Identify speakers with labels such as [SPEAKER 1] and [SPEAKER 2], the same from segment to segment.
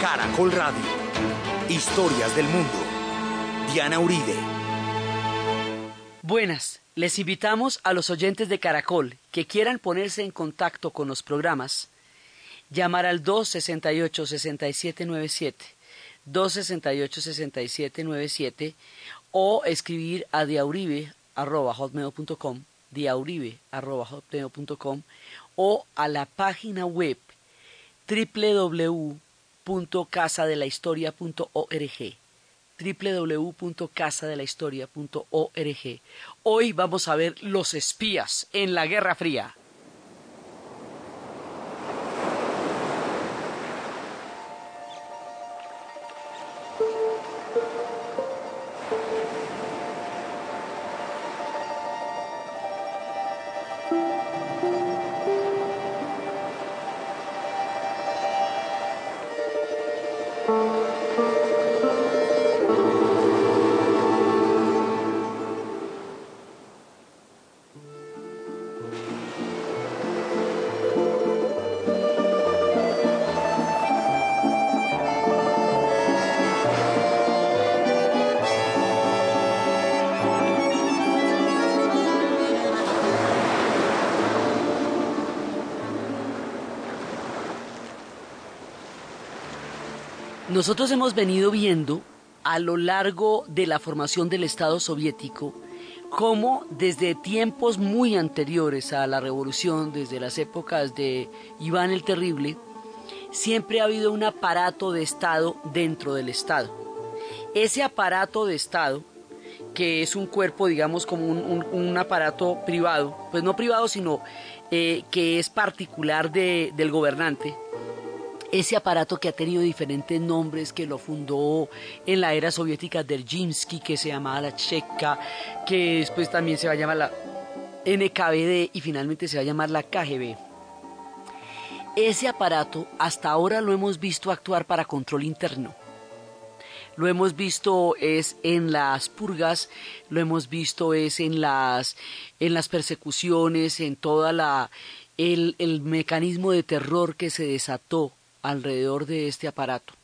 [SPEAKER 1] Caracol Radio. Historias del mundo. Diana Uribe.
[SPEAKER 2] Buenas, les invitamos a los oyentes de Caracol que quieran ponerse en contacto con los programas, llamar al 268-6797, 268-6797 o escribir a diauribe.com, diauribe.com o a la página web www.casadelahistoria.org www.casadelahistoria.org Hoy vamos a ver los espías en la Guerra Fría. Nosotros hemos venido viendo a lo largo de la formación del Estado soviético cómo desde tiempos muy anteriores a la revolución, desde las épocas de Iván el Terrible, siempre ha habido un aparato de Estado dentro del Estado. Ese aparato de Estado, que es un cuerpo, digamos, como un, aparato privado, pues no privado, sino eh, que es particular del gobernante, ese aparato que ha tenido diferentes nombres, que lo fundó en la era soviética Derjinsky, que se llamaba la Checa, que después también se va a llamar la NKVD y finalmente se va a llamar la KGB. Ese aparato hasta ahora lo hemos visto actuar para control interno. Lo hemos visto es en las purgas, lo hemos visto es en las, en las persecuciones, en toda la el, el mecanismo de terror que se desató alrededor de este aparato.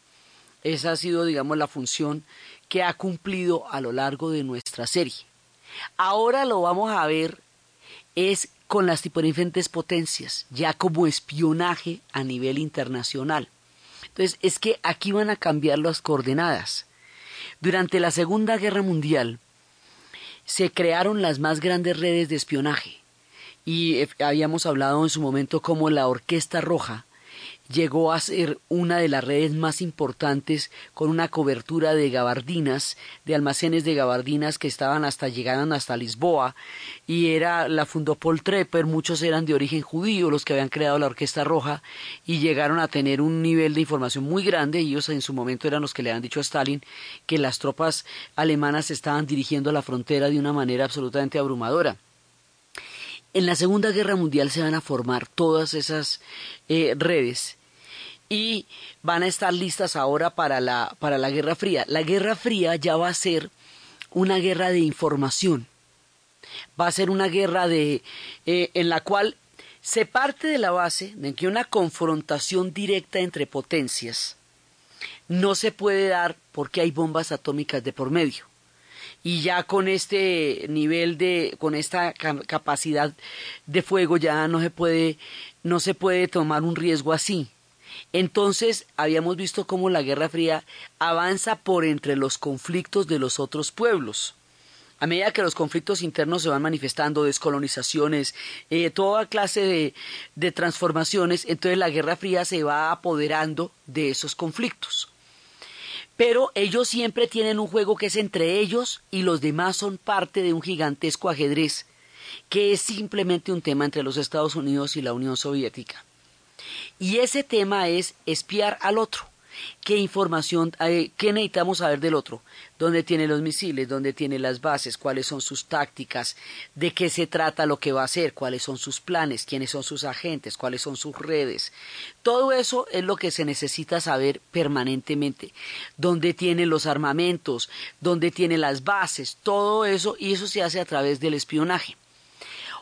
[SPEAKER 2] Esa ha sido, digamos, la función que ha cumplido a lo largo de nuestra serie. Ahora lo vamos a ver es con las diferentes potencias, ya como espionaje a nivel internacional. Entonces, es que aquí van a cambiar las coordenadas. Durante la Segunda Guerra Mundial se crearon las más grandes redes de espionaje y eh, habíamos hablado en su momento como la Orquesta Roja, llegó a ser una de las redes más importantes con una cobertura de gabardinas, de almacenes de gabardinas que estaban hasta llegaban hasta Lisboa y era la fundó Paul Trepper, muchos eran de origen judío los que habían creado la Orquesta Roja y llegaron a tener un nivel de información muy grande, ellos en su momento eran los que le habían dicho a Stalin que las tropas alemanas estaban dirigiendo la frontera de una manera absolutamente abrumadora. En la Segunda Guerra Mundial se van a formar todas esas eh, redes y van a estar listas ahora para la, para la Guerra Fría. La Guerra Fría ya va a ser una guerra de información. Va a ser una guerra de, eh, en la cual se parte de la base de que una confrontación directa entre potencias no se puede dar porque hay bombas atómicas de por medio y ya con este nivel de con esta capacidad de fuego ya no se puede no se puede tomar un riesgo así. Entonces habíamos visto cómo la Guerra Fría avanza por entre los conflictos de los otros pueblos. A medida que los conflictos internos se van manifestando, descolonizaciones, eh, toda clase de, de transformaciones, entonces la Guerra Fría se va apoderando de esos conflictos pero ellos siempre tienen un juego que es entre ellos y los demás son parte de un gigantesco ajedrez, que es simplemente un tema entre los Estados Unidos y la Unión Soviética. Y ese tema es espiar al otro qué información, eh, qué necesitamos saber del otro, dónde tiene los misiles, dónde tiene las bases, cuáles son sus tácticas, de qué se trata lo que va a hacer, cuáles son sus planes, quiénes son sus agentes, cuáles son sus redes. Todo eso es lo que se necesita saber permanentemente, dónde tiene los armamentos, dónde tiene las bases, todo eso, y eso se hace a través del espionaje.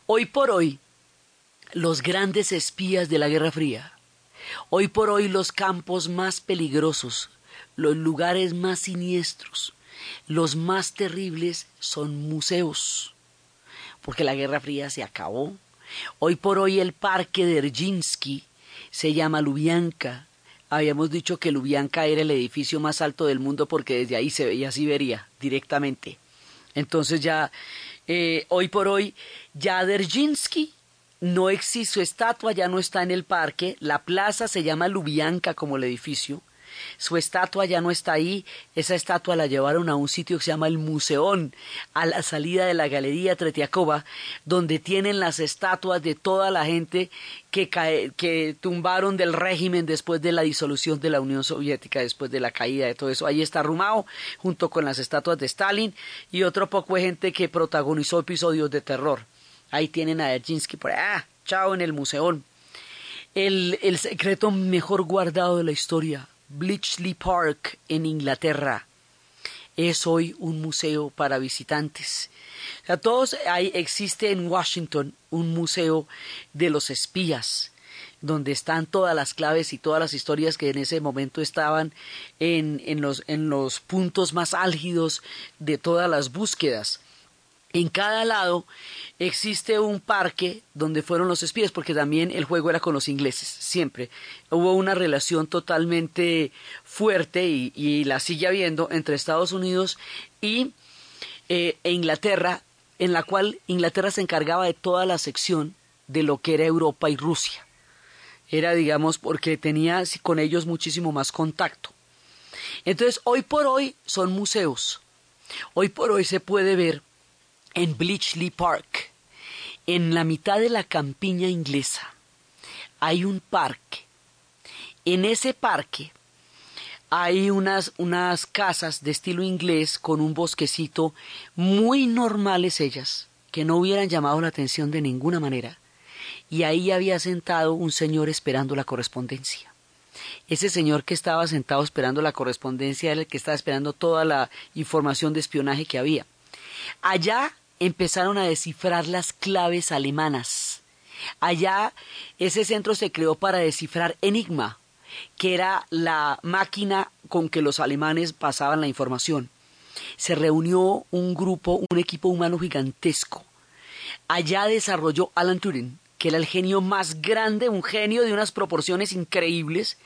[SPEAKER 2] Hoy por hoy, los grandes espías de la Guerra Fría Hoy por hoy los campos más peligrosos, los lugares más siniestros, los más terribles son museos, porque la Guerra Fría se acabó. Hoy por hoy el parque de se llama Lubyanka. Habíamos dicho que Lubyanka era el edificio más alto del mundo porque desde ahí se veía Siberia directamente. Entonces ya, eh, hoy por hoy, ya Derjinsky no existe, su estatua ya no está en el parque, la plaza se llama Lubyanka como el edificio, su estatua ya no está ahí, esa estatua la llevaron a un sitio que se llama el Museón, a la salida de la Galería Tretiakova, donde tienen las estatuas de toda la gente que, que tumbaron del régimen después de la disolución de la Unión Soviética, después de la caída de todo eso. Ahí está Rumao, junto con las estatuas de Stalin y otro poco de gente que protagonizó episodios de terror. Ahí tienen a Erjinsky por ah, chao en el Museón. El, el secreto mejor guardado de la historia Bletchley Park en Inglaterra es hoy un museo para visitantes. O sea, todos hay, existe en Washington un museo de los espías, donde están todas las claves y todas las historias que en ese momento estaban en, en, los, en los puntos más álgidos de todas las búsquedas. En cada lado existe un parque donde fueron los espías, porque también el juego era con los ingleses, siempre. Hubo una relación totalmente fuerte y, la sigue habiendo entre Estados Unidos y eh, e Inglaterra, en la cual Inglaterra se encargaba de toda la sección de lo que era Europa y Rusia. Era, digamos, porque tenía con ellos muchísimo más contacto. Entonces, hoy por hoy son museos. Hoy por hoy se puede ver en Bleachley Park, en la mitad de la campiña inglesa, hay un parque. En ese parque hay unas, unas casas de estilo inglés con un bosquecito muy normales ellas, que no hubieran llamado la atención de ninguna manera. Y ahí había sentado un señor esperando la correspondencia. Ese señor que estaba sentado esperando la correspondencia era el que estaba esperando toda la información de espionaje que había. Allá empezaron a descifrar las claves alemanas. Allá ese centro se creó para descifrar Enigma, que era la máquina con que los alemanes pasaban la información. Se reunió un grupo, un equipo humano gigantesco. Allá desarrolló Alan Turing, que era el genio más grande, un genio de unas proporciones increíbles,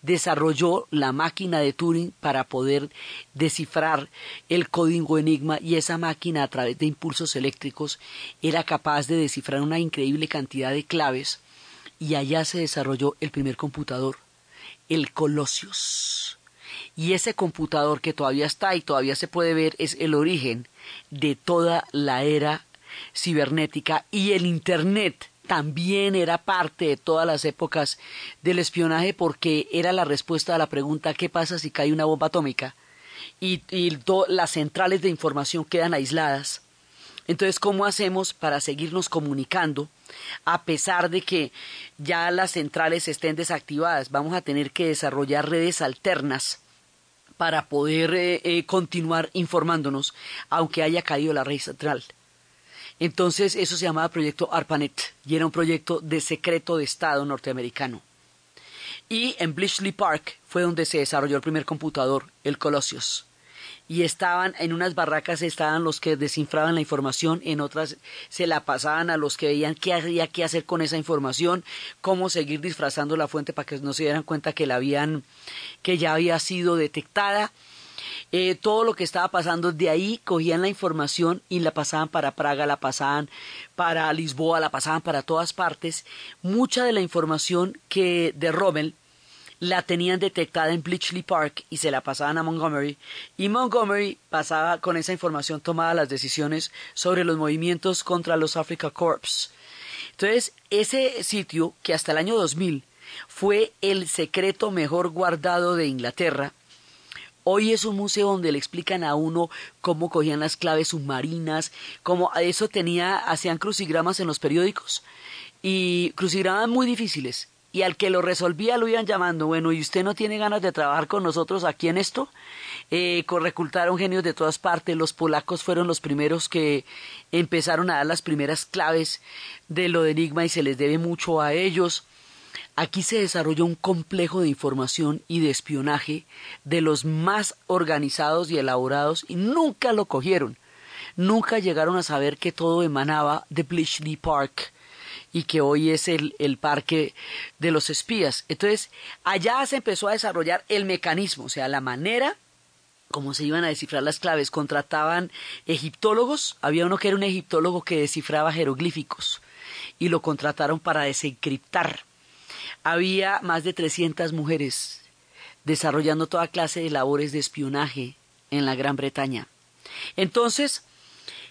[SPEAKER 2] desarrolló la máquina de Turing para poder descifrar el código enigma y esa máquina a través de impulsos eléctricos era capaz de descifrar una increíble cantidad de claves y allá se desarrolló el primer computador, el Colossus. Y ese computador que todavía está y todavía se puede ver es el origen de toda la era cibernética y el Internet también era parte de todas las épocas del espionaje porque era la respuesta a la pregunta ¿qué pasa si cae una bomba atómica? y, las centrales de información quedan aisladas. Entonces, ¿cómo hacemos para seguirnos comunicando a pesar de que ya las centrales estén desactivadas? Vamos a tener que desarrollar redes alternas para poder eh, eh, continuar informándonos, aunque haya caído la red central. Entonces eso se llamaba Proyecto ARPANET y era un proyecto de secreto de Estado norteamericano. Y en Bletchley Park fue donde se desarrolló el primer computador, el Colossus. Y estaban en unas barracas estaban los que desinfraban la información, en otras se la pasaban a los que veían qué había que hacer con esa información, cómo seguir disfrazando la fuente para que no se dieran cuenta que la habían que ya había sido detectada eh, todo lo que estaba pasando de ahí, cogían la información y la pasaban para Praga, la pasaban para Lisboa, la pasaban para todas partes. Mucha de la información que de Rommel la tenían detectada en Bletchley Park y se la pasaban a Montgomery y Montgomery pasaba con esa información tomada las decisiones sobre los movimientos contra los Africa Corps. Entonces, ese sitio que hasta el año 2000 fue el secreto mejor guardado de Inglaterra, Hoy es un museo donde le explican a uno cómo cogían las claves submarinas, cómo eso tenía, hacían crucigramas en los periódicos y crucigramas muy difíciles. Y al que lo resolvía lo iban llamando, bueno, ¿y usted no tiene ganas de trabajar con nosotros aquí en esto? Eh, genios de todas partes, los polacos fueron los primeros que empezaron a dar las primeras claves de lo de Enigma y se les debe mucho a ellos. Aquí se desarrolló un complejo de información y de espionaje de los más organizados y elaborados y nunca lo cogieron. Nunca llegaron a saber que todo emanaba de Bletchley Park y que hoy es el, el parque de los espías. Entonces, allá se empezó a desarrollar el mecanismo, o sea, la manera como se iban a descifrar las claves. Contrataban egiptólogos, había uno que era un egiptólogo que descifraba jeroglíficos y lo contrataron para desencriptar había más de 300 mujeres desarrollando toda clase de labores de espionaje en la Gran Bretaña. Entonces,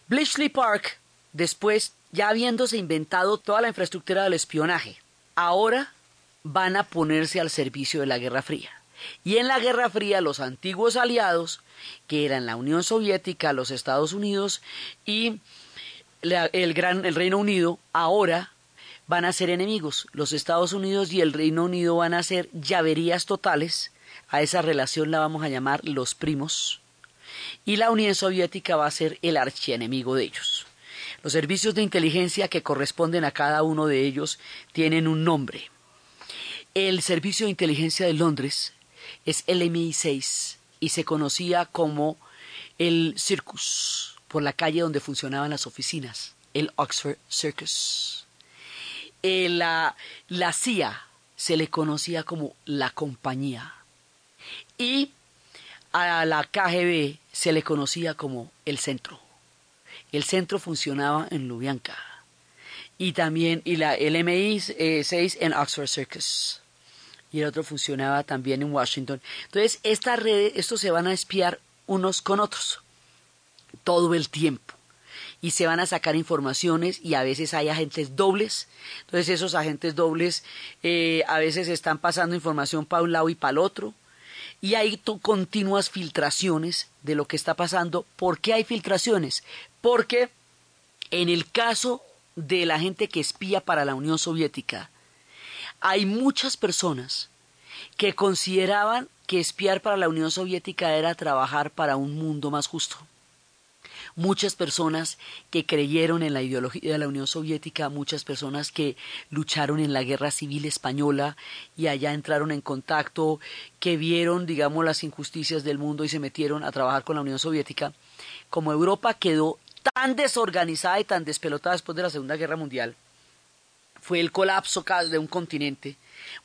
[SPEAKER 2] Bletchley Park, después, ya habiéndose inventado toda la infraestructura del espionaje, ahora van a ponerse al servicio de la Guerra Fría. Y en la Guerra Fría los antiguos aliados, que eran la Unión Soviética, los Estados Unidos y el, gran, el Reino Unido, ahora van a ser enemigos. Los Estados Unidos y el Reino Unido van a ser llaverías totales. A esa relación la vamos a llamar los primos. Y la Unión Soviética va a ser el archienemigo de ellos. Los servicios de inteligencia que corresponden a cada uno de ellos tienen un nombre. El Servicio de Inteligencia de Londres es el MI6 y se conocía como el Circus por la calle donde funcionaban las oficinas, el Oxford Circus. Eh, la, CIA se le conocía como la compañía y a la KGB se le conocía como el centro. El centro funcionaba en Lubyanka y también y la el MI6 en Oxford Circus y el otro funcionaba también en Washington. Entonces, estas redes, estos se van a espiar unos con otros todo el tiempo y se van a sacar informaciones y a veces hay agentes dobles. Entonces esos agentes dobles eh, a veces están pasando información para un lado y para el otro. Y hay continuas filtraciones de lo que está pasando. ¿Por qué hay filtraciones? Porque en el caso de la gente que espía para la Unión Soviética, hay muchas personas que consideraban que espiar para la Unión Soviética era trabajar para un mundo más justo muchas personas que creyeron en la ideología de la Unión Soviética, muchas personas que lucharon en la guerra civil española y allá entraron en contacto, que vieron, digamos, las injusticias del mundo y se metieron a trabajar con la Unión Soviética. Como Europa quedó tan desorganizada y tan despelotada después de la Segunda Guerra Mundial, fue el colapso de un continente.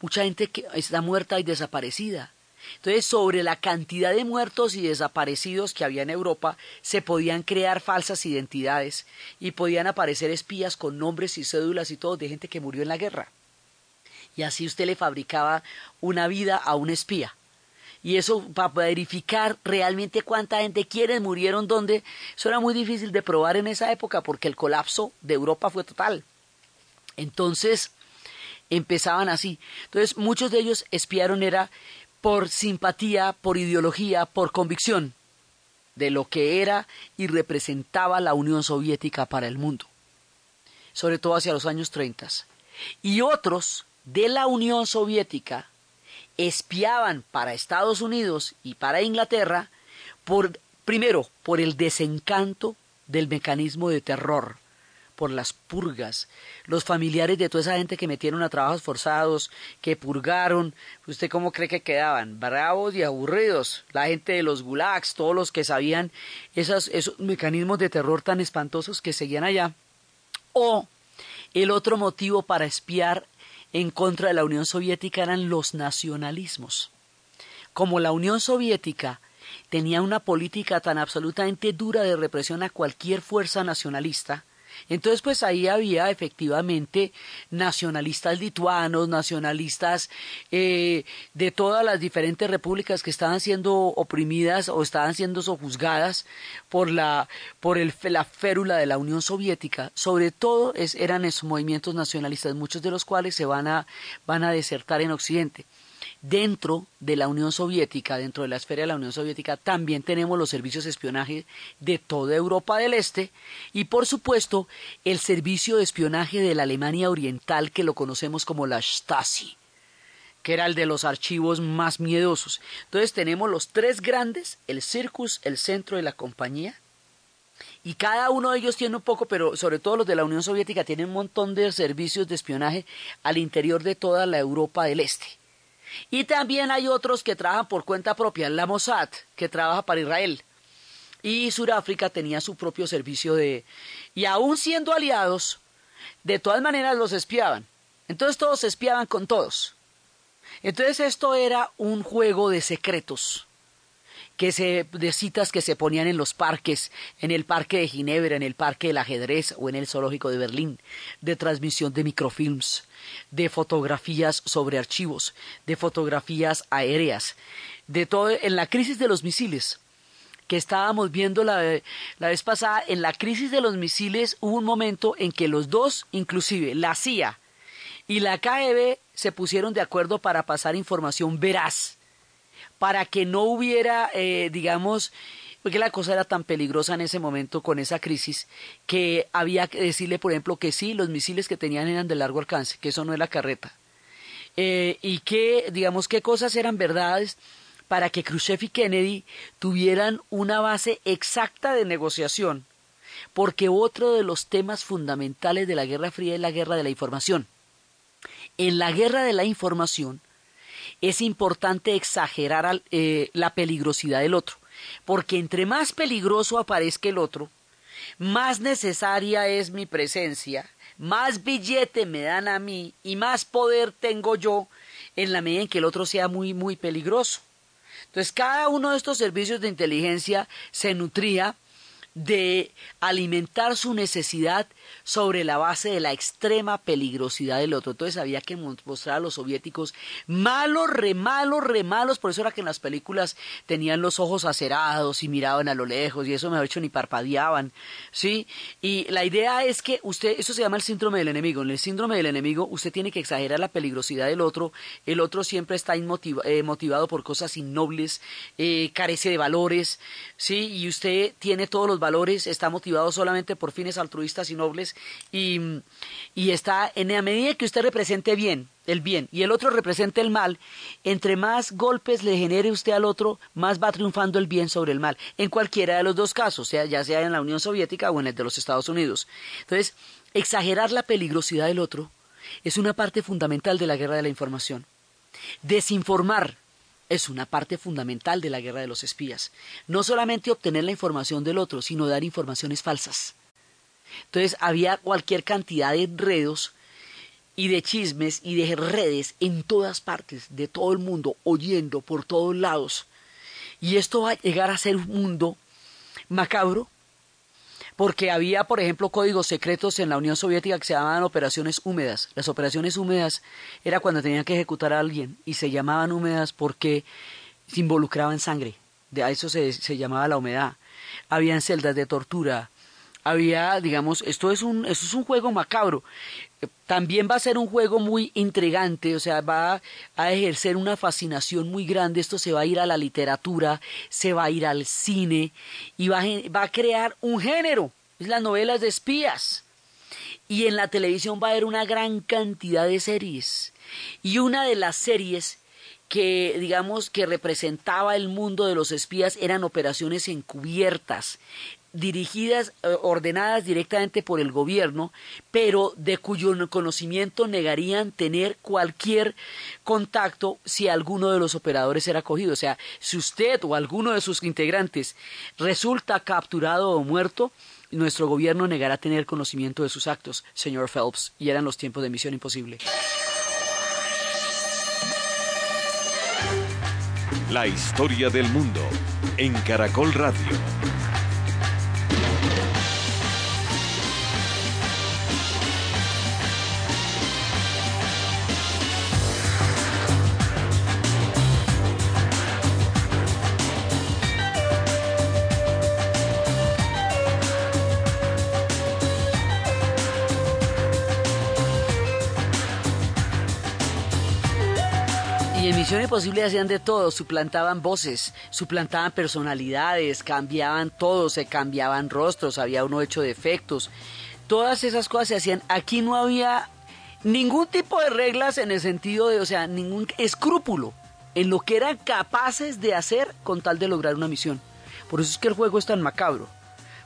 [SPEAKER 2] Mucha gente que está muerta y desaparecida. Entonces, sobre la cantidad de muertos y desaparecidos que había en Europa, se podían crear falsas identidades y podían aparecer espías con nombres y cédulas y todo de gente que murió en la guerra. Y así usted le fabricaba una vida a un espía. Y eso para verificar realmente cuánta gente, quiénes murieron, dónde, eso era muy difícil de probar en esa época porque el colapso de Europa fue total. Entonces, empezaban así. Entonces, muchos de ellos espiaron era por simpatía, por ideología, por convicción de lo que era y representaba la Unión Soviética para el mundo, sobre todo hacia los años 30. Y otros de la Unión Soviética espiaban para Estados Unidos y para Inglaterra por primero por el desencanto del mecanismo de terror por las purgas, los familiares de toda esa gente que metieron a trabajos forzados, que purgaron, ¿usted cómo cree que quedaban? Bravos y aburridos, la gente de los gulags, todos los que sabían esos, mecanismos de terror tan espantosos que seguían allá. O el otro motivo para espiar en contra de la Unión Soviética eran los nacionalismos. Como la Unión Soviética tenía una política tan absolutamente dura de represión a cualquier fuerza nacionalista, entonces, pues ahí había efectivamente nacionalistas lituanos, nacionalistas eh, de todas las diferentes repúblicas que estaban siendo oprimidas o estaban siendo sojuzgadas por la, por el, la férula de la Unión Soviética. Sobre todo eran esos movimientos nacionalistas, muchos de los cuales se van a, van a desertar en Occidente dentro de la Unión Soviética, dentro de la esfera de la Unión Soviética, también tenemos los servicios de espionaje de toda Europa del Este y, por supuesto, el servicio de espionaje de la Alemania Oriental, que lo conocemos como la Stasi, que era el de los archivos más miedosos. Entonces tenemos los tres grandes, el Circus, el centro de la compañía, y cada uno de ellos tiene un poco, pero sobre todo los de la Unión Soviética tienen un montón de servicios de espionaje al interior de toda la Europa del Este. Y también hay otros que trabajan por cuenta propia, la Mossad, que trabaja para Israel. Y Sudáfrica tenía su propio servicio de... Y aún siendo aliados, de todas maneras los espiaban. Entonces todos se espiaban con todos. Entonces esto era un juego de secretos que se, de citas que se ponían en los parques, en el parque de Ginebra, en el parque del ajedrez o en el zoológico de Berlín, de transmisión de microfilms, de fotografías sobre archivos, de fotografías aéreas, de todo, en la crisis de los misiles que estábamos viendo la, la vez pasada, en la crisis de los misiles hubo un momento en que los dos, inclusive la CIA y la KGB, se pusieron de acuerdo para pasar información veraz para que no hubiera, eh, digamos, porque la cosa era tan peligrosa en ese momento con esa crisis que había que decirle, por ejemplo, que sí, los misiles que tenían eran de largo alcance, que eso no es la carreta. Eh, y que, digamos, qué cosas eran verdades para que Khrushchev y Kennedy tuvieran una base exacta de negociación, porque otro de los temas fundamentales de la Guerra Fría es la guerra de la información. En la guerra de la información, es importante exagerar eh, la peligrosidad del otro, porque entre más peligroso aparezca el otro, más necesaria es mi presencia, más billete me dan a mí y más poder tengo yo en la medida en que el otro sea muy, muy peligroso. Entonces, cada uno de estos servicios de inteligencia se nutría de alimentar su necesidad sobre la base de la extrema peligrosidad del otro. Entonces había que mostrar a los soviéticos malos, re malos, re malos. Por eso era que en las películas tenían los ojos acerados y miraban a lo lejos y eso me ha hecho ni parpadeaban. ¿sí? Y la idea es que usted, eso se llama el síndrome del enemigo. En el síndrome del enemigo usted tiene que exagerar la peligrosidad del otro. El otro siempre está eh, motivado por cosas innobles, eh, carece de valores. ¿sí? Y usted tiene todos valores, está motivado solamente por fines altruistas y nobles y, y está en la medida que usted represente bien, el bien, y el otro represente el mal, entre más golpes le genere usted al otro, más va triunfando el bien sobre el mal, en cualquiera de los dos casos, sea, ya sea en la Unión Soviética o en el de los Estados Unidos. Entonces, exagerar la peligrosidad del otro es una parte fundamental de la guerra de la información. Desinformar es una parte fundamental de la guerra de los espías. No solamente obtener la información del otro, sino dar informaciones falsas. Entonces había cualquier cantidad de enredos y de chismes y de redes en todas partes, de todo el mundo, oyendo por todos lados. Y esto va a llegar a ser un mundo macabro, porque había, por ejemplo, códigos secretos en la Unión Soviética que se llamaban operaciones húmedas. Las operaciones húmedas era cuando tenían que ejecutar a alguien y se llamaban húmedas porque se involucraban sangre. De a eso se, se llamaba la humedad. Habían celdas de tortura, había, digamos, esto es un, esto es un juego macabro. También va a ser un juego muy intrigante, o sea, va a ejercer una fascinación muy grande. Esto se va a ir a la literatura, se va a ir al cine y va a, va a crear un género, es las novelas de espías. Y en la televisión va a haber una gran cantidad de series. Y una de las series que digamos que representaba el mundo de los espías eran operaciones encubiertas, dirigidas, eh, ordenadas directamente por el gobierno, pero de cuyo conocimiento negarían tener cualquier contacto si alguno de los operadores era cogido. O sea, si usted o alguno de sus integrantes resulta capturado o muerto, nuestro gobierno negará tener conocimiento de sus actos, señor Phelps, y eran los tiempos de misión imposible.
[SPEAKER 3] La historia del mundo en Caracol Radio.
[SPEAKER 2] Misión hacían de todo, suplantaban voces, suplantaban personalidades, cambiaban todo, se cambiaban rostros, había uno hecho de efectos. Todas esas cosas se hacían. Aquí no había ningún tipo de reglas en el sentido de, o sea, ningún escrúpulo en lo que eran capaces de hacer con tal de lograr una misión. Por eso es que el juego es tan macabro,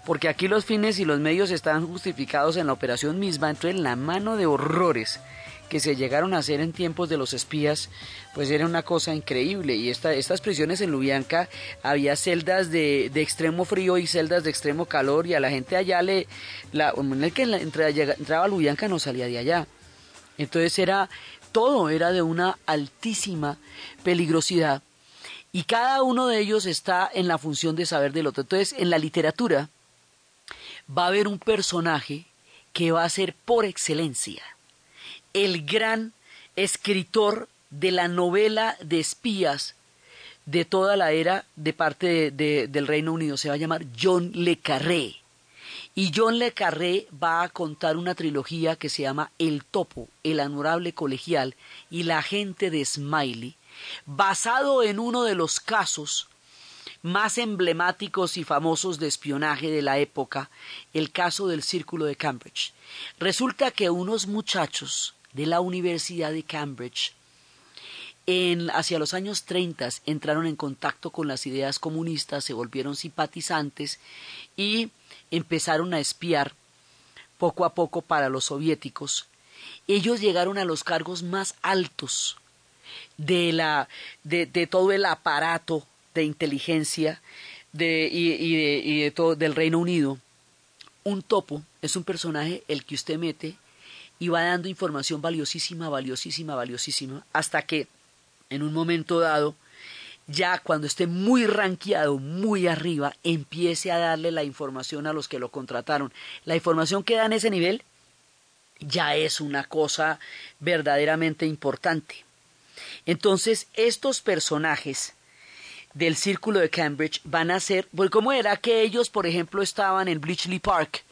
[SPEAKER 2] porque aquí los fines y los medios están justificados en la operación misma, entonces la mano de horrores que se llegaron a hacer en tiempos de los espías, pues era una cosa increíble. Y esta, estas prisiones en Lubianca había celdas de, extremo frío y celdas de extremo calor, y a la gente allá le. La, el que entraba a Lubianca no salía de allá. Entonces era. Todo era de una altísima peligrosidad. Y cada uno de ellos está en la función de saber del otro. Entonces, en la literatura va a haber un personaje que va a ser por excelencia el gran escritor de la novela de espías de toda la era de parte del Reino Unido. Se va a llamar John Le Carré. Y John Le Carré va a contar una trilogía que se llama El Topo, El Honorable Colegial y La Gente de Smiley, basado en uno de los casos más emblemáticos y famosos de espionaje de la época, el caso del Círculo de Cambridge. Resulta que unos muchachos de la Universidad de Cambridge en, hacia los años 30 entraron en contacto con las ideas comunistas, se volvieron simpatizantes y empezaron a espiar poco a poco para los soviéticos. Ellos llegaron a los cargos más altos de, la, de, todo el aparato de inteligencia de, y, de, todo, del Reino Unido. Un topo es un personaje el que usted mete y va dando información valiosísima, valiosísima, valiosísima, hasta que en un momento dado, ya cuando esté muy ranqueado, muy arriba, empiece a darle la información a los que lo contrataron. La información que da en ese nivel ya es una cosa verdaderamente importante. Entonces, estos personajes del círculo de Cambridge van a ser, pues, ¿cómo era que ellos, por ejemplo, estaban en Bletchley Park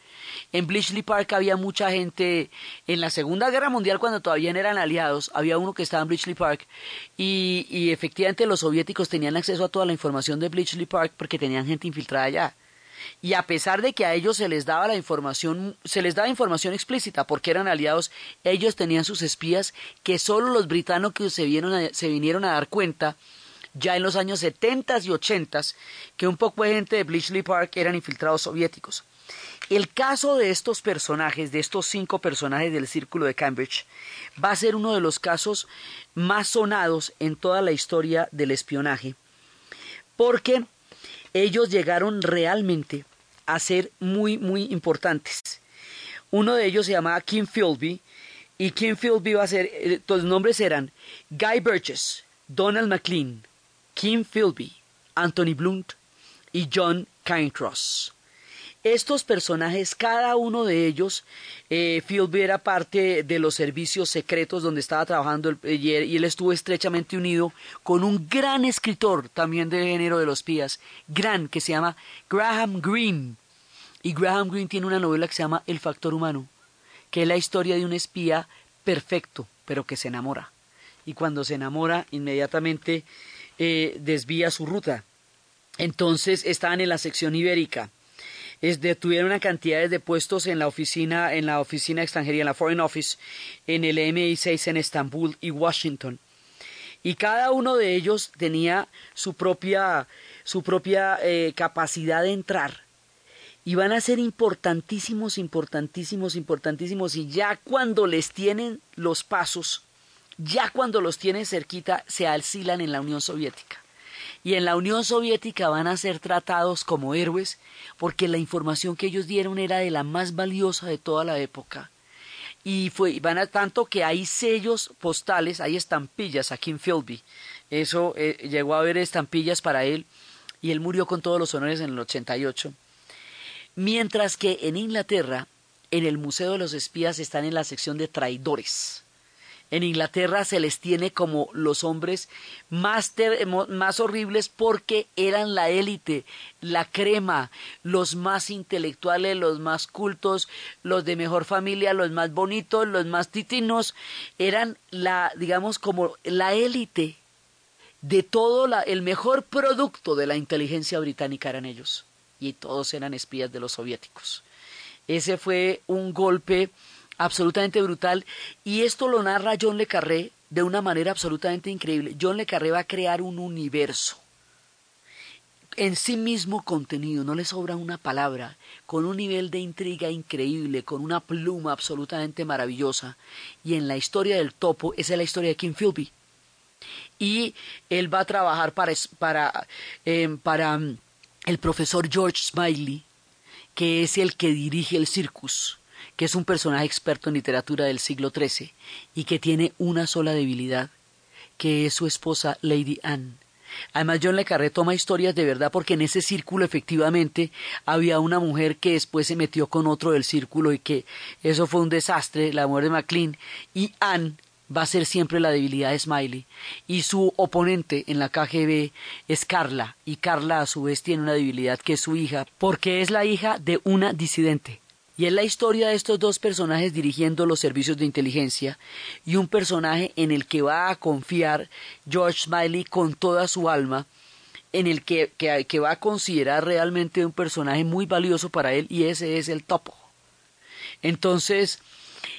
[SPEAKER 2] en Bletchley Park había mucha gente, en la Segunda Guerra Mundial cuando todavía eran aliados, había uno que estaba en Bletchley Park y, efectivamente los soviéticos tenían acceso a toda la información de Bletchley Park porque tenían gente infiltrada allá. Y a pesar de que a ellos se les daba la información, se les daba información explícita porque eran aliados, ellos tenían sus espías que solo los británicos se, vieron se vinieron a dar cuenta ya en los años 70 y 80 que un poco de gente de Bletchley Park eran infiltrados soviéticos. El caso de estos personajes, de estos cinco personajes del Círculo de Cambridge, va a ser uno de los casos más sonados en toda la historia del espionaje, porque ellos llegaron realmente a ser muy, muy importantes. Uno de ellos se llamaba Kim Philby, y Kim Philby va a ser, los nombres eran Guy Burgess, Donald McLean, Kim Philby, Anthony Blunt y John Cairncross. Estos personajes, cada uno de ellos, eh, era parte de los servicios secretos donde estaba trabajando y él estuvo estrechamente unido con un gran escritor también de género de los pías, gran, que se llama Graham Greene. Y Graham Greene tiene una novela que se llama El Factor Humano, que es la historia de un espía perfecto, pero que se enamora. Y cuando se enamora, inmediatamente eh, desvía su ruta. Entonces estaban en la sección ibérica es detuvieron una cantidad de puestos en la oficina, en la oficina extranjería, en la Foreign Office, en el MI6 en Estambul y Washington. Y cada uno de ellos tenía su propia, su propia eh, capacidad de entrar. Y van a ser importantísimos, importantísimos, importantísimos. Y ya cuando les tienen los pasos, ya cuando los tienen cerquita, se alcilan en la Unión Soviética y en la Unión Soviética van a ser tratados como héroes porque la información que ellos dieron era de la más valiosa de toda la época. Y fue, van a tanto que hay sellos postales, hay estampillas aquí en Philby. Eso eh, llegó a haber estampillas para él y él murió con todos los honores en el 88. Mientras que en Inglaterra, en el Museo de los Espías están en la sección de traidores. En Inglaterra se les tiene como los hombres más, más horribles porque eran la élite, la crema, los más intelectuales, los más cultos, los de mejor familia, los más bonitos, los más titinos, eran la, digamos, como la élite de todo la, el mejor producto de la inteligencia británica eran ellos. Y todos eran espías de los soviéticos. Ese fue un golpe absolutamente brutal. Y esto lo narra John Le Carré de una manera absolutamente increíble. John Le Carré va a crear un universo. en sí mismo contenido, no le sobra una palabra, con un nivel de intriga increíble, con una pluma absolutamente maravillosa. Y en la historia del topo, esa es la historia de Kim Philby. Y él va a trabajar para, para, em, para mm, el profesor George Smiley, que es el que dirige el circus, que es un personaje experto en literatura del siglo XIII y que tiene una sola debilidad, que es su esposa Lady Anne. Además, John Le Carré toma historias de verdad porque en ese círculo efectivamente había una mujer que después se metió con otro del círculo y que eso fue un desastre, la mujer de McLean, y Anne va a ser siempre la debilidad de Smiley. Y su oponente en la KGB es Carla y Carla a su vez tiene una debilidad que es su hija porque es la hija de una disidente y es la historia de estos dos personajes dirigiendo los servicios de inteligencia y un personaje en el que va a confiar George Smiley con toda su alma, en el que, que, va a considerar realmente un personaje muy valioso para él y ese es el topo. Entonces,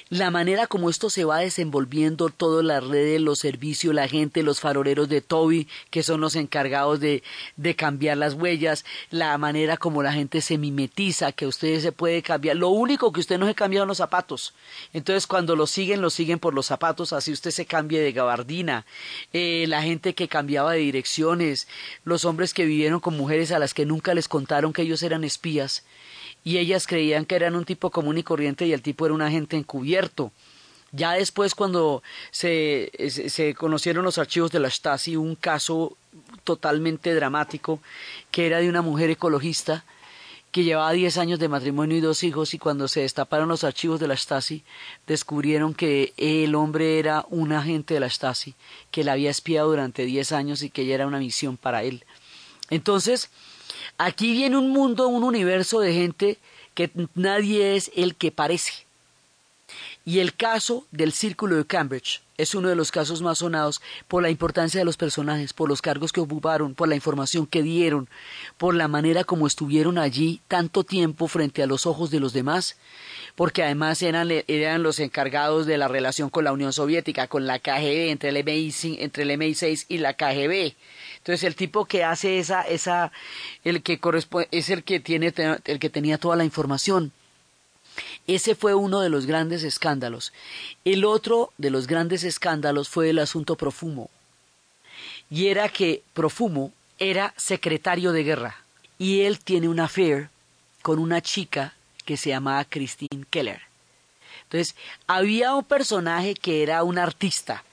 [SPEAKER 2] la manera como esto se va desenvolviendo, todas las redes, los servicios, la gente, los faroleros de Toby, que son los encargados de, de cambiar las huellas, la manera como la gente se mimetiza, que ustedes se puede cambiar. Lo único que usted no se cambiado los zapatos. Entonces, cuando lo siguen, lo siguen por los zapatos, así usted se cambie de gabardina. Eh, la gente que cambiaba de direcciones, los hombres que vivieron con mujeres a las que nunca les contaron que ellos eran espías y ellas creían que eran un tipo común y corriente y el tipo era un agente encubierto. Ya después, cuando se, se, conocieron los archivos de la Stasi, un caso totalmente dramático, que era de una mujer ecologista que llevaba 10 años de matrimonio y dos hijos, y cuando se destaparon los archivos de la Stasi, descubrieron que el hombre era un agente de la Stasi, que la había espiado durante 10 años y que ella era una misión para él. Entonces, Aquí viene un mundo, un universo de gente que nadie es el que parece. Y el caso del Círculo de Cambridge es uno de los casos más sonados por la importancia de los personajes, por los cargos que ocuparon, por la información que dieron, por la manera como estuvieron allí tanto tiempo frente a los ojos de los demás, porque además eran, eran los encargados de la relación con la Unión Soviética, con la KGB, entre el MI, entre el MI6 y la KGB. Entonces el tipo que hace esa, esa, el que corresponde, es el que tiene, el que tenía toda la información. Ese fue uno de los grandes escándalos. El otro de los grandes escándalos fue el asunto Profumo. Y era que Profumo era secretario de guerra y él tiene una affair con una chica que se llamaba Christine Keller. Entonces, había un personaje que era un artista,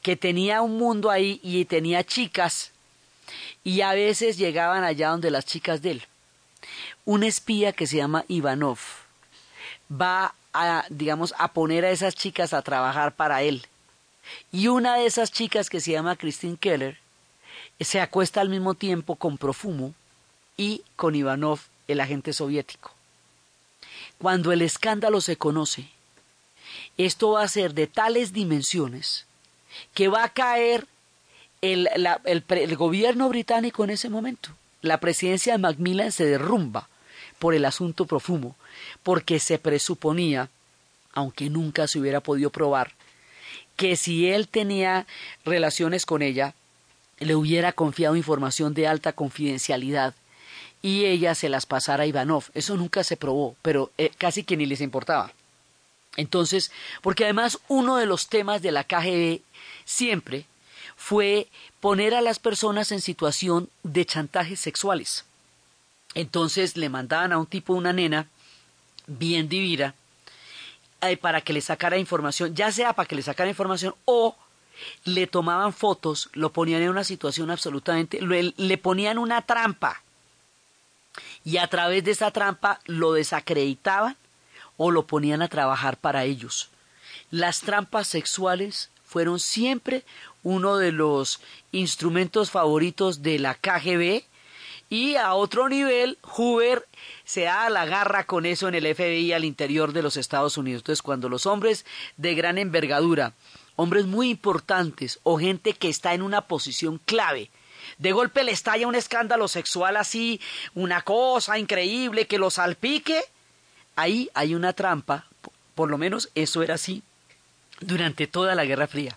[SPEAKER 2] que tenía un mundo ahí y tenía chicas y a veces llegaban allá donde las chicas de él. Un espía que se llama Ivanov va a, digamos, a poner a esas chicas a trabajar para él. Y una de esas chicas que se llama Christine Keller se acuesta al mismo tiempo con Profumo y con Ivanov, el agente soviético. Cuando el escándalo se conoce, esto va a ser de tales dimensiones que va a caer el, gobierno británico en ese momento. La presidencia de Macmillan se derrumba por el asunto profumo, porque se presuponía, aunque nunca se hubiera podido probar, que si él tenía relaciones con ella, le hubiera confiado información de alta confidencialidad y ella se las pasara a Ivanov. Eso nunca se probó, pero eh, casi que ni les importaba. Entonces, porque además uno de los temas de la KGB siempre fue poner a las personas en situación de chantajes sexuales. Entonces le mandaban a un tipo, una nena, bien divina, eh, para que le sacara información, ya sea para que le sacara información o le tomaban fotos, lo ponían en una situación absolutamente, le ponían una trampa y a través de esa trampa lo desacreditaban o lo ponían a trabajar para ellos. Las trampas sexuales fueron siempre uno de los instrumentos favoritos de la KGB y a otro nivel Hoover se da la garra con eso en el FBI al interior de los Estados Unidos. Entonces cuando los hombres de gran envergadura, hombres muy importantes o gente que está en una posición clave, de golpe le estalla un escándalo sexual así, una cosa increíble que lo salpique, ahí hay una trampa, por lo menos eso era así durante toda la Guerra Fría.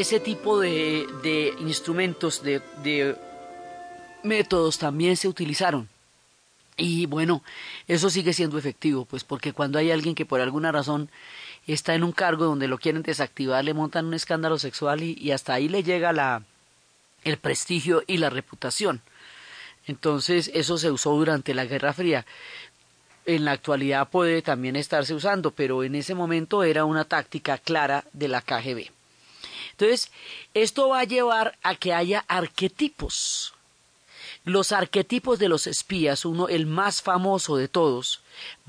[SPEAKER 2] Ese tipo de, instrumentos, de, métodos también se utilizaron. Y bueno, eso sigue siendo efectivo, pues porque cuando hay alguien que por alguna razón está en un cargo donde lo quieren desactivar, le montan un escándalo sexual y, y hasta ahí le llega la, el prestigio y la reputación. Entonces, eso se usó durante la Guerra Fría. En la actualidad puede también estarse usando, pero en ese momento era una táctica clara de la KGB. Entonces, esto va a llevar a que haya arquetipos. Los arquetipos de los espías, uno, el más famoso de todos,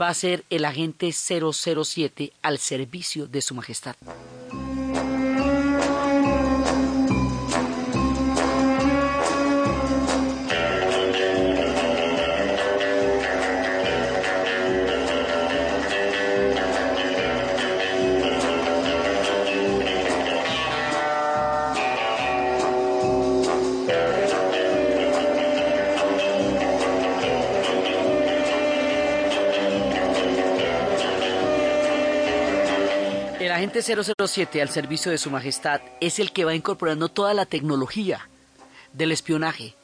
[SPEAKER 2] va a ser el agente 007 al servicio de su majestad. Agente 007 al servicio de Su Majestad es el que va incorporando toda la tecnología del espionaje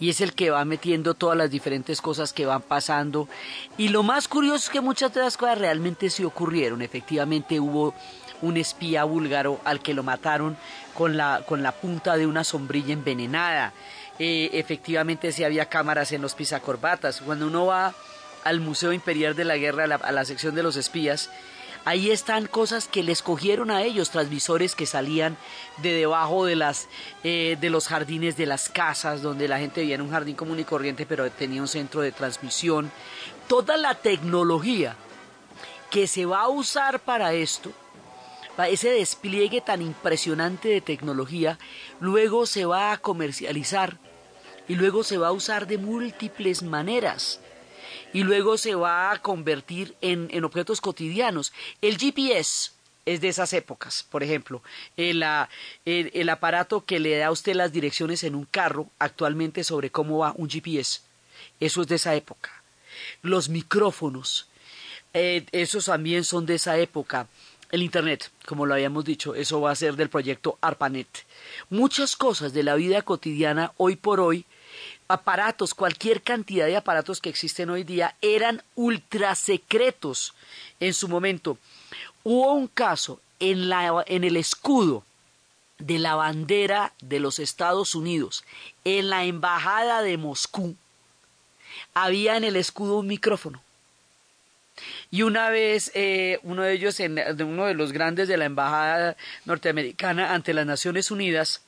[SPEAKER 2] y es el que va metiendo todas las diferentes cosas que van pasando. Y lo más curioso es que muchas de las cosas realmente se ocurrieron. Efectivamente hubo un espía búlgaro al que lo mataron con la, con la punta de una sombrilla envenenada. Eh, efectivamente sí había cámaras en los pisacorbatas. Cuando uno va al Museo Imperial de la Guerra, a la sección de los espías, Ahí están cosas que les cogieron a ellos, transmisores que salían de debajo de, las, eh, de los jardines de las casas, donde la gente vivía en un jardín común y corriente, pero tenía un centro de transmisión. Toda la tecnología que se va a usar para esto, para ese despliegue tan impresionante de tecnología, luego se va a comercializar y luego se va a usar de múltiples maneras y luego se va a convertir en, objetos cotidianos. El GPS es de esas épocas, por ejemplo, el, el, aparato que le da a usted las direcciones en un carro actualmente sobre cómo va un GPS, eso es de esa época. Los micrófonos, eh, esos también son de esa época. El Internet, como lo habíamos dicho, eso va a ser del proyecto ARPANET. Muchas cosas de la vida cotidiana hoy por hoy aparatos, cualquier cantidad de aparatos que existen hoy día, eran ultra secretos en su momento. Hubo un caso en, la, en el escudo de la bandera de los Estados Unidos, en la embajada de Moscú, había en el escudo un micrófono. Y una vez eh, uno de ellos, en, uno de los grandes de la embajada norteamericana ante las Naciones Unidas,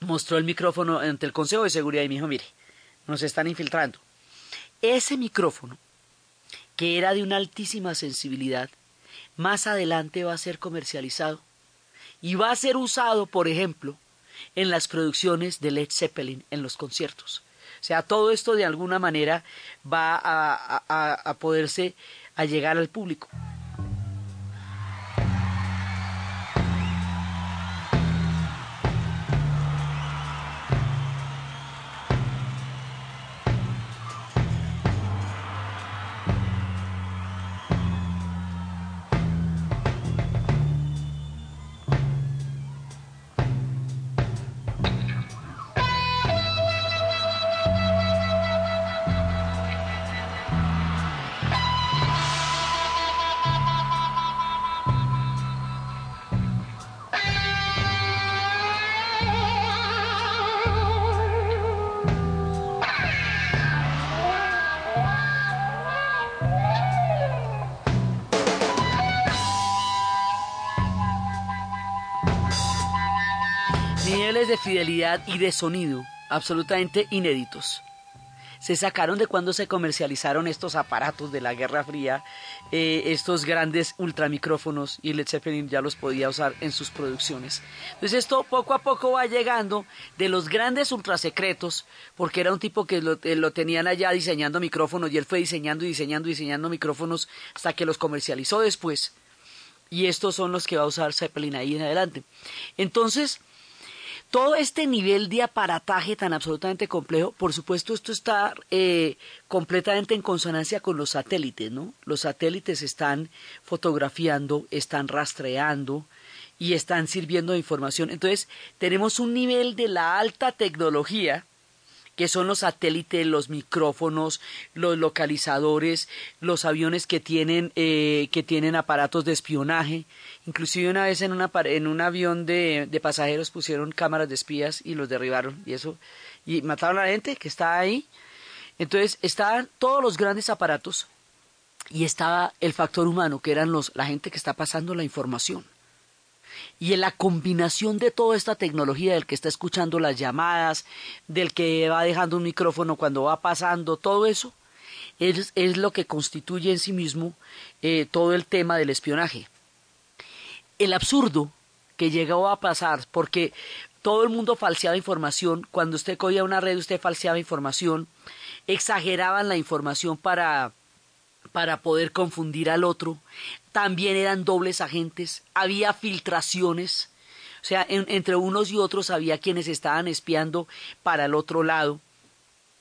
[SPEAKER 2] mostró el micrófono ante el Consejo de Seguridad y me dijo, mire, nos están infiltrando. Ese micrófono, que era de una altísima sensibilidad, más adelante va a ser comercializado y va a ser usado, por ejemplo, en las producciones de Led Zeppelin en los conciertos. O sea, todo esto de alguna manera va a, a, a poderse a llegar al público. Y de sonido absolutamente inéditos se sacaron de cuando se comercializaron estos aparatos de la Guerra Fría, eh, estos grandes ultramicrófonos y Led Zeppelin ya los podía usar en sus producciones. Entonces esto poco a poco va llegando de los grandes ultrasecretos, porque era un tipo que lo, eh, lo tenían allá diseñando micrófonos y él fue diseñando y diseñando y diseñando micrófonos hasta que los comercializó después. Y estos son los que va a usar Zeppelin ahí en adelante. Entonces, todo este nivel de aparataje tan absolutamente complejo, por supuesto, esto está eh, completamente en consonancia con los satélites, ¿no? Los satélites están fotografiando, están rastreando y están sirviendo de información. Entonces, tenemos un nivel de la alta tecnología que son los satélites, los micrófonos, los localizadores, los aviones que tienen, eh, que tienen aparatos de espionaje. Inclusive una vez en, un avión de, de, pasajeros pusieron cámaras de espías y los derribaron y eso y mataron a la gente que está ahí. Entonces estaban todos los grandes aparatos y estaba el factor humano que eran los la gente que está pasando la información. Y en la combinación de toda esta tecnología, del que está escuchando las llamadas, del que va dejando un micrófono cuando va pasando, todo eso, es, es lo que constituye en sí mismo eh, todo el tema del espionaje. El absurdo que llegó a pasar, porque todo el mundo falseaba información, cuando usted cogía una red usted falseaba información, exageraban la información para para poder confundir al otro, también eran dobles agentes, había filtraciones, o sea, entre unos y otros había quienes estaban espiando para el otro lado.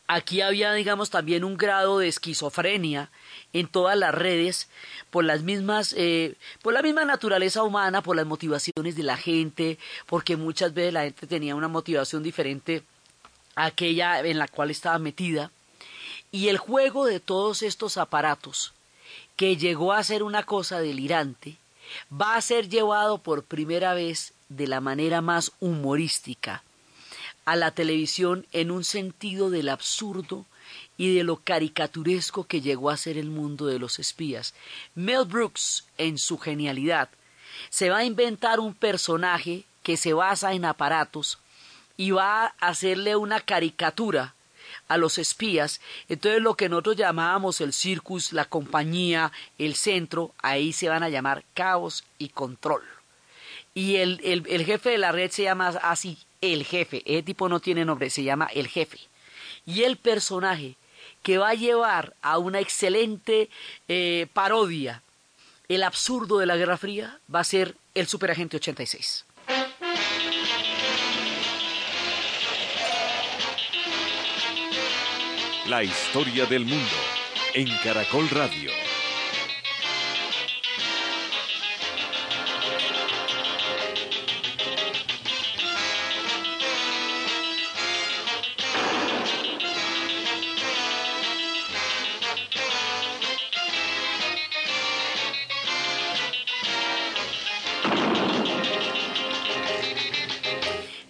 [SPEAKER 2] Aquí había, digamos, también un grado de esquizofrenia en todas las redes por las mismas, eh, por la misma naturaleza humana, por las motivaciones de la gente, porque muchas veces la gente tenía una motivación diferente a aquella en la cual estaba metida. Y el juego de todos estos aparatos que llegó a ser una cosa delirante, va a ser llevado por primera vez de la manera más humorística a la televisión en un sentido del absurdo y de lo caricaturesco que llegó a ser el mundo de los espías. Mel Brooks, en su genialidad, se va a inventar un personaje que se basa en aparatos y va a hacerle una caricatura a los espías, entonces lo que nosotros llamábamos el circus, la compañía, el centro, ahí se van a llamar caos y control. Y el, el, jefe de la red se llama así, el jefe, ese tipo no tiene nombre, se llama el jefe. Y el personaje que va a llevar a una excelente eh, parodia el absurdo de la Guerra Fría va a ser el Superagente 86.
[SPEAKER 3] La historia del mundo en Caracol Radio.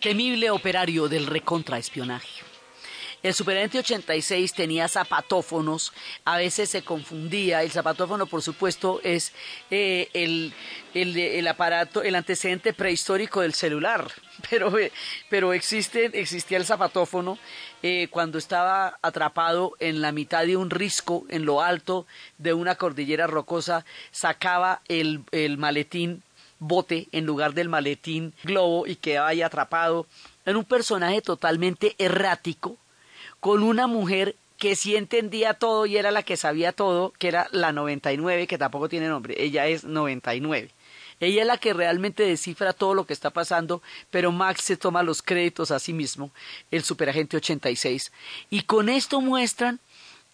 [SPEAKER 2] Temible operario del recontraespionaje. El Superagente 86 tenía zapatófonos, a veces se confundía. El zapatófono, por supuesto, es eh, el, aparato, el antecedente prehistórico del celular. Pero, eh, pero existe, existía el zapatófono eh, cuando estaba atrapado en la mitad de un risco, en lo alto de una cordillera rocosa, sacaba el, el maletín bote en lugar del maletín globo y quedaba ahí atrapado en un personaje totalmente errático con una mujer que sí entendía todo y era la que sabía todo, que era la 99, que tampoco tiene nombre, ella es 99. Ella es la que realmente descifra todo lo que está pasando, pero Max se toma los créditos a sí mismo, el superagente 86. Y con esto muestran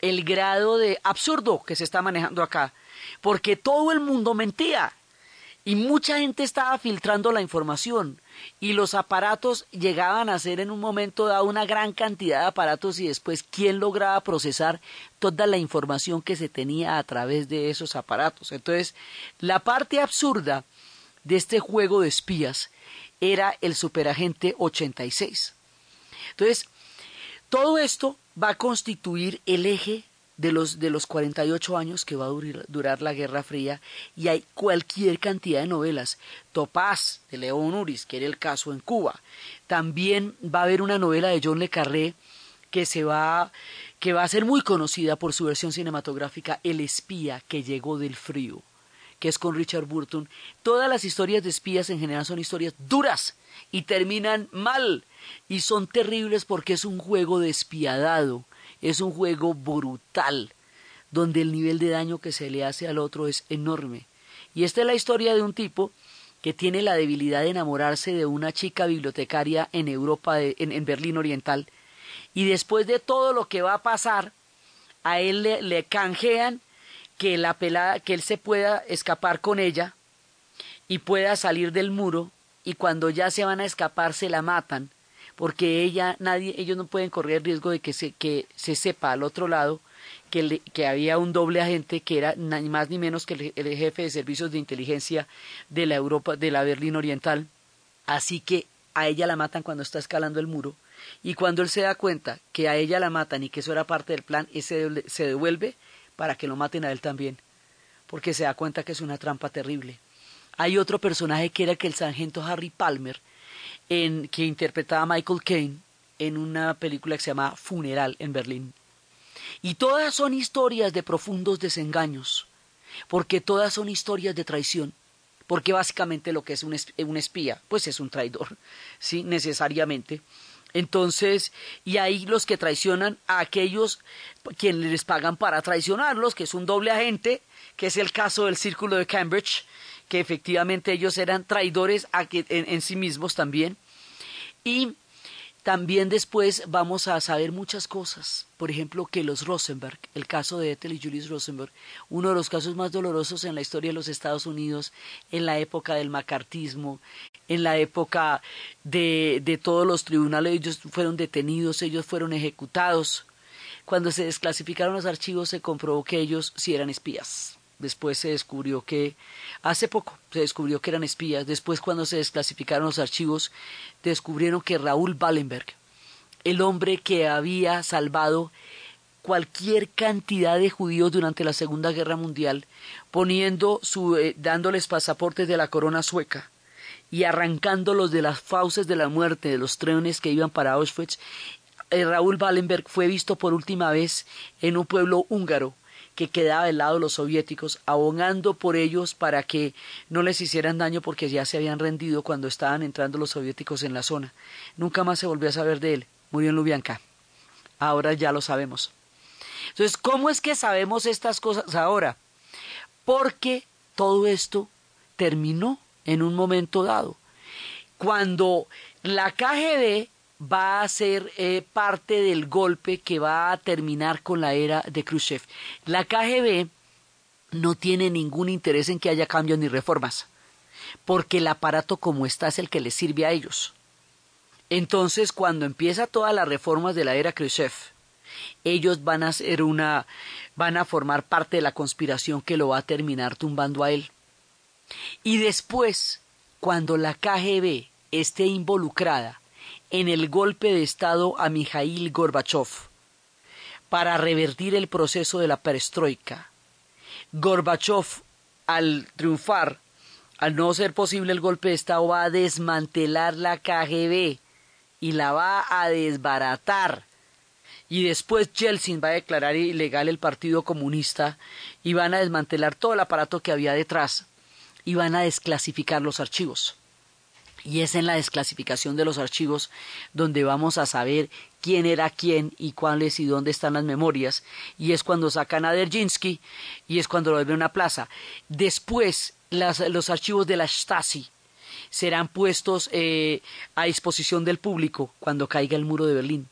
[SPEAKER 2] el grado de absurdo que se está manejando acá, porque todo el mundo mentía y mucha gente estaba filtrando la información y los aparatos llegaban a ser en un momento dado una gran cantidad de aparatos y después quién lograba procesar toda la información que se tenía a través de esos aparatos. Entonces, la parte absurda de este juego de espías era el superagente 86. Entonces, todo esto va a constituir el eje de los, de los 48 años que va a durar, la Guerra Fría y hay cualquier cantidad de novelas. Topaz de León Uris, que era el caso en Cuba. También va a haber una novela de John Le Carré que se va que va a ser muy conocida por su versión cinematográfica El espía que llegó del frío, que es con Richard Burton. Todas las historias de espías en general son historias duras y terminan mal y son terribles porque es un juego despiadado es un juego brutal, donde el nivel de daño que se le hace al otro es enorme. Y esta es la historia de un tipo que tiene la debilidad de enamorarse de una chica bibliotecaria en Europa, en, Berlín Oriental, y después de todo lo que va a pasar, a él le, le canjean que la pelada, que él se pueda escapar con ella y pueda salir del muro, y cuando ya se van a escapar se la matan, porque ella, nadie, ellos no pueden correr el riesgo de que se, que se sepa al otro lado que, que había un doble agente que era ni más ni menos que el, jefe de servicios de inteligencia de la Europa, de la Berlín Oriental. Así que a ella la matan cuando está escalando el muro. Y cuando él se da cuenta que a ella la matan y que eso era parte del plan, ese se devuelve para que lo maten a él también. Porque se da cuenta que es una trampa terrible. Hay otro personaje que era que el sargento Harry Palmer, en, que interpretaba Michael Caine en una película que se llama Funeral en Berlín. Y todas son historias de profundos desengaños, porque todas son historias de traición, porque básicamente lo que es un espía, pues es un traidor, sí, necesariamente. Entonces, y ahí los que traicionan a aquellos quienes les pagan para traicionarlos, que es un doble agente, que es el caso del Círculo de Cambridge, que efectivamente ellos eran traidores en, sí mismos también. Y también después vamos a saber muchas cosas. Por ejemplo, que los Rosenberg, el caso de Ethel y Julius Rosenberg, uno de los casos más dolorosos en la historia de los Estados Unidos, en la época del macartismo, en la época de, de todos los tribunales, ellos fueron detenidos, ellos fueron ejecutados. Cuando se desclasificaron los archivos se comprobó que ellos sí eran espías. Después se descubrió que, hace poco, se descubrió que eran espías. Después, cuando se desclasificaron los archivos, descubrieron que Raúl Wallenberg, el hombre que había salvado cualquier cantidad de judíos durante la Segunda Guerra Mundial, poniendo su, eh, dándoles pasaportes de la corona sueca y arrancándolos de las fauces de la muerte de los trenes que iban para Auschwitz, eh, Raúl Wallenberg fue visto por última vez en un pueblo húngaro que quedaba del lado de los soviéticos, abogando por ellos para que no les hicieran daño porque ya se habían rendido cuando estaban entrando los soviéticos en la zona. Nunca más se volvió a saber de él. Murió en Lubyanka. Ahora ya lo sabemos. Entonces, ¿cómo es que sabemos estas cosas ahora? Porque todo esto terminó en un momento dado. Cuando la KGB va a ser eh, parte del golpe que va a terminar con la era de Khrushchev. La KGB no tiene ningún interés en que haya cambios ni reformas, porque el aparato como está es el que les sirve a ellos. Entonces, cuando empieza todas las reformas de la era Khrushchev, ellos van a ser una van a formar parte de la conspiración que lo va a terminar tumbando a él. Y después, cuando la KGB esté involucrada en el golpe de Estado a Mikhail Gorbachev para revertir el proceso de la perestroika. Gorbachev, al triunfar, al no ser posible el golpe de Estado, va a desmantelar la KGB y la va a desbaratar. Y después Yeltsin va a declarar ilegal el Partido Comunista y van a desmantelar todo el aparato que había detrás y van a desclasificar los archivos y es en la desclasificación de los archivos donde vamos a saber quién era quién y cuáles y dónde están las memorias y es cuando sacan a Derjinsky y es cuando lo ven una plaza. Después los archivos de la Stasi serán puestos eh, a disposición del público cuando caiga el muro de Berlín.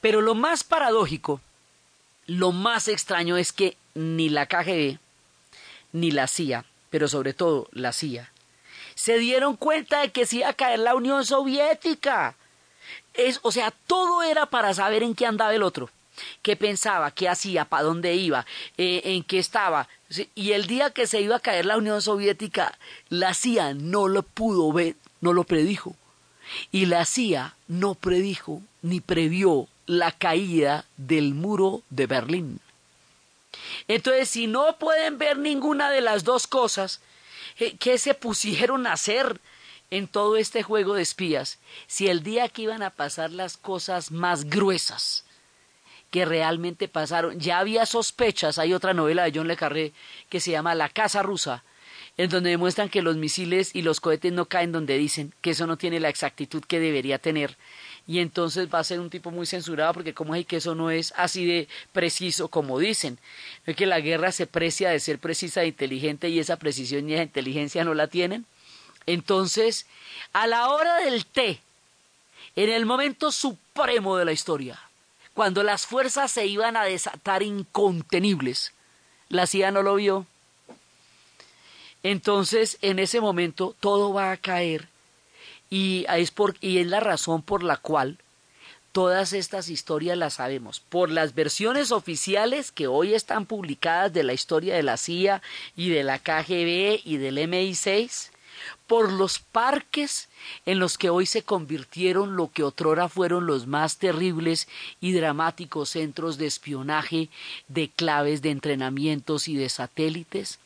[SPEAKER 2] Pero lo más paradójico, lo más extraño es que ni la KGB, ni la CIA, pero sobre todo la CIA, se dieron cuenta de que se iba a caer la Unión Soviética. Es, o sea, todo era para saber en qué andaba el otro, qué pensaba, qué hacía, para dónde iba, eh, en qué estaba. Y el día que se iba a caer la Unión Soviética, la CIA no lo pudo ver, no lo predijo. Y la CIA no predijo ni previó la caída del muro de Berlín. Entonces, si no pueden ver ninguna de las dos cosas, ¿qué se pusieron a hacer en todo este juego de espías? Si el día que iban a pasar las cosas más gruesas que realmente pasaron, ya había sospechas, hay otra novela de John Le Carré que se llama La Casa Rusa, en donde demuestran que los misiles y los cohetes no caen donde dicen, que eso no tiene la exactitud que debería tener y entonces va a ser un tipo muy censurado porque como hay que eso no es así de preciso como dicen. Es que la guerra se precia de ser precisa e inteligente y esa precisión y esa inteligencia no la tienen. Entonces, a la hora del té, en el momento supremo de la historia, cuando las fuerzas se iban a desatar incontenibles, la CIA no lo vio. Entonces, en ese momento, todo va a caer y es, por, y es la razón por la cual todas estas historias las sabemos, por las versiones oficiales que hoy están publicadas de la historia de la CIA y de la KGB y del MI6, por los parques en los que hoy se convirtieron lo que otrora fueron los más terribles y dramáticos centros de espionaje, de claves de entrenamientos y de satélites,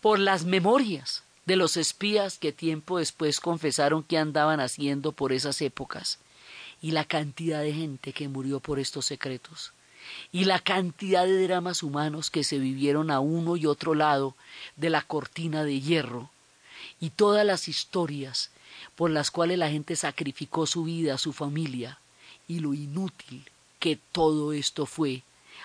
[SPEAKER 2] por las memorias de los espías que tiempo después confesaron que andaban haciendo por esas épocas, y la cantidad de gente que murió por estos secretos, y la cantidad de dramas humanos que se vivieron a uno y otro lado de la cortina de hierro, y todas las historias por las cuales la gente sacrificó su vida, su familia, y lo inútil que todo esto fue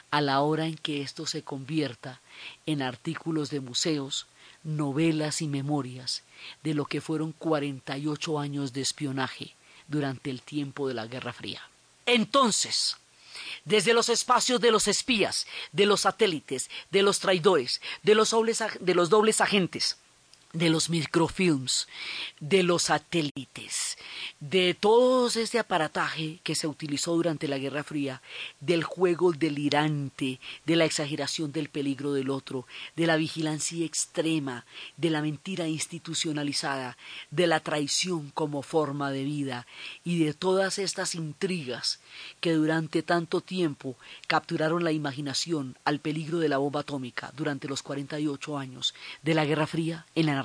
[SPEAKER 2] a la hora en que esto se convierta en artículos de museos, novelas y memorias de lo que fueron 48 años de espionaje durante el tiempo de la Guerra Fría. Entonces, desde los espacios de los espías, de los satélites, de los traidores, de los dobles, de los dobles agentes, de los microfilms, de los satélites, de todo este aparataje que se utilizó durante la Guerra Fría, del juego delirante, de la exageración del peligro del otro, de la vigilancia extrema, de la mentira institucionalizada, de la traición como forma de vida y de todas estas intrigas que durante tanto tiempo capturaron la imaginación al peligro de la bomba atómica durante los 48 años de la Guerra Fría en la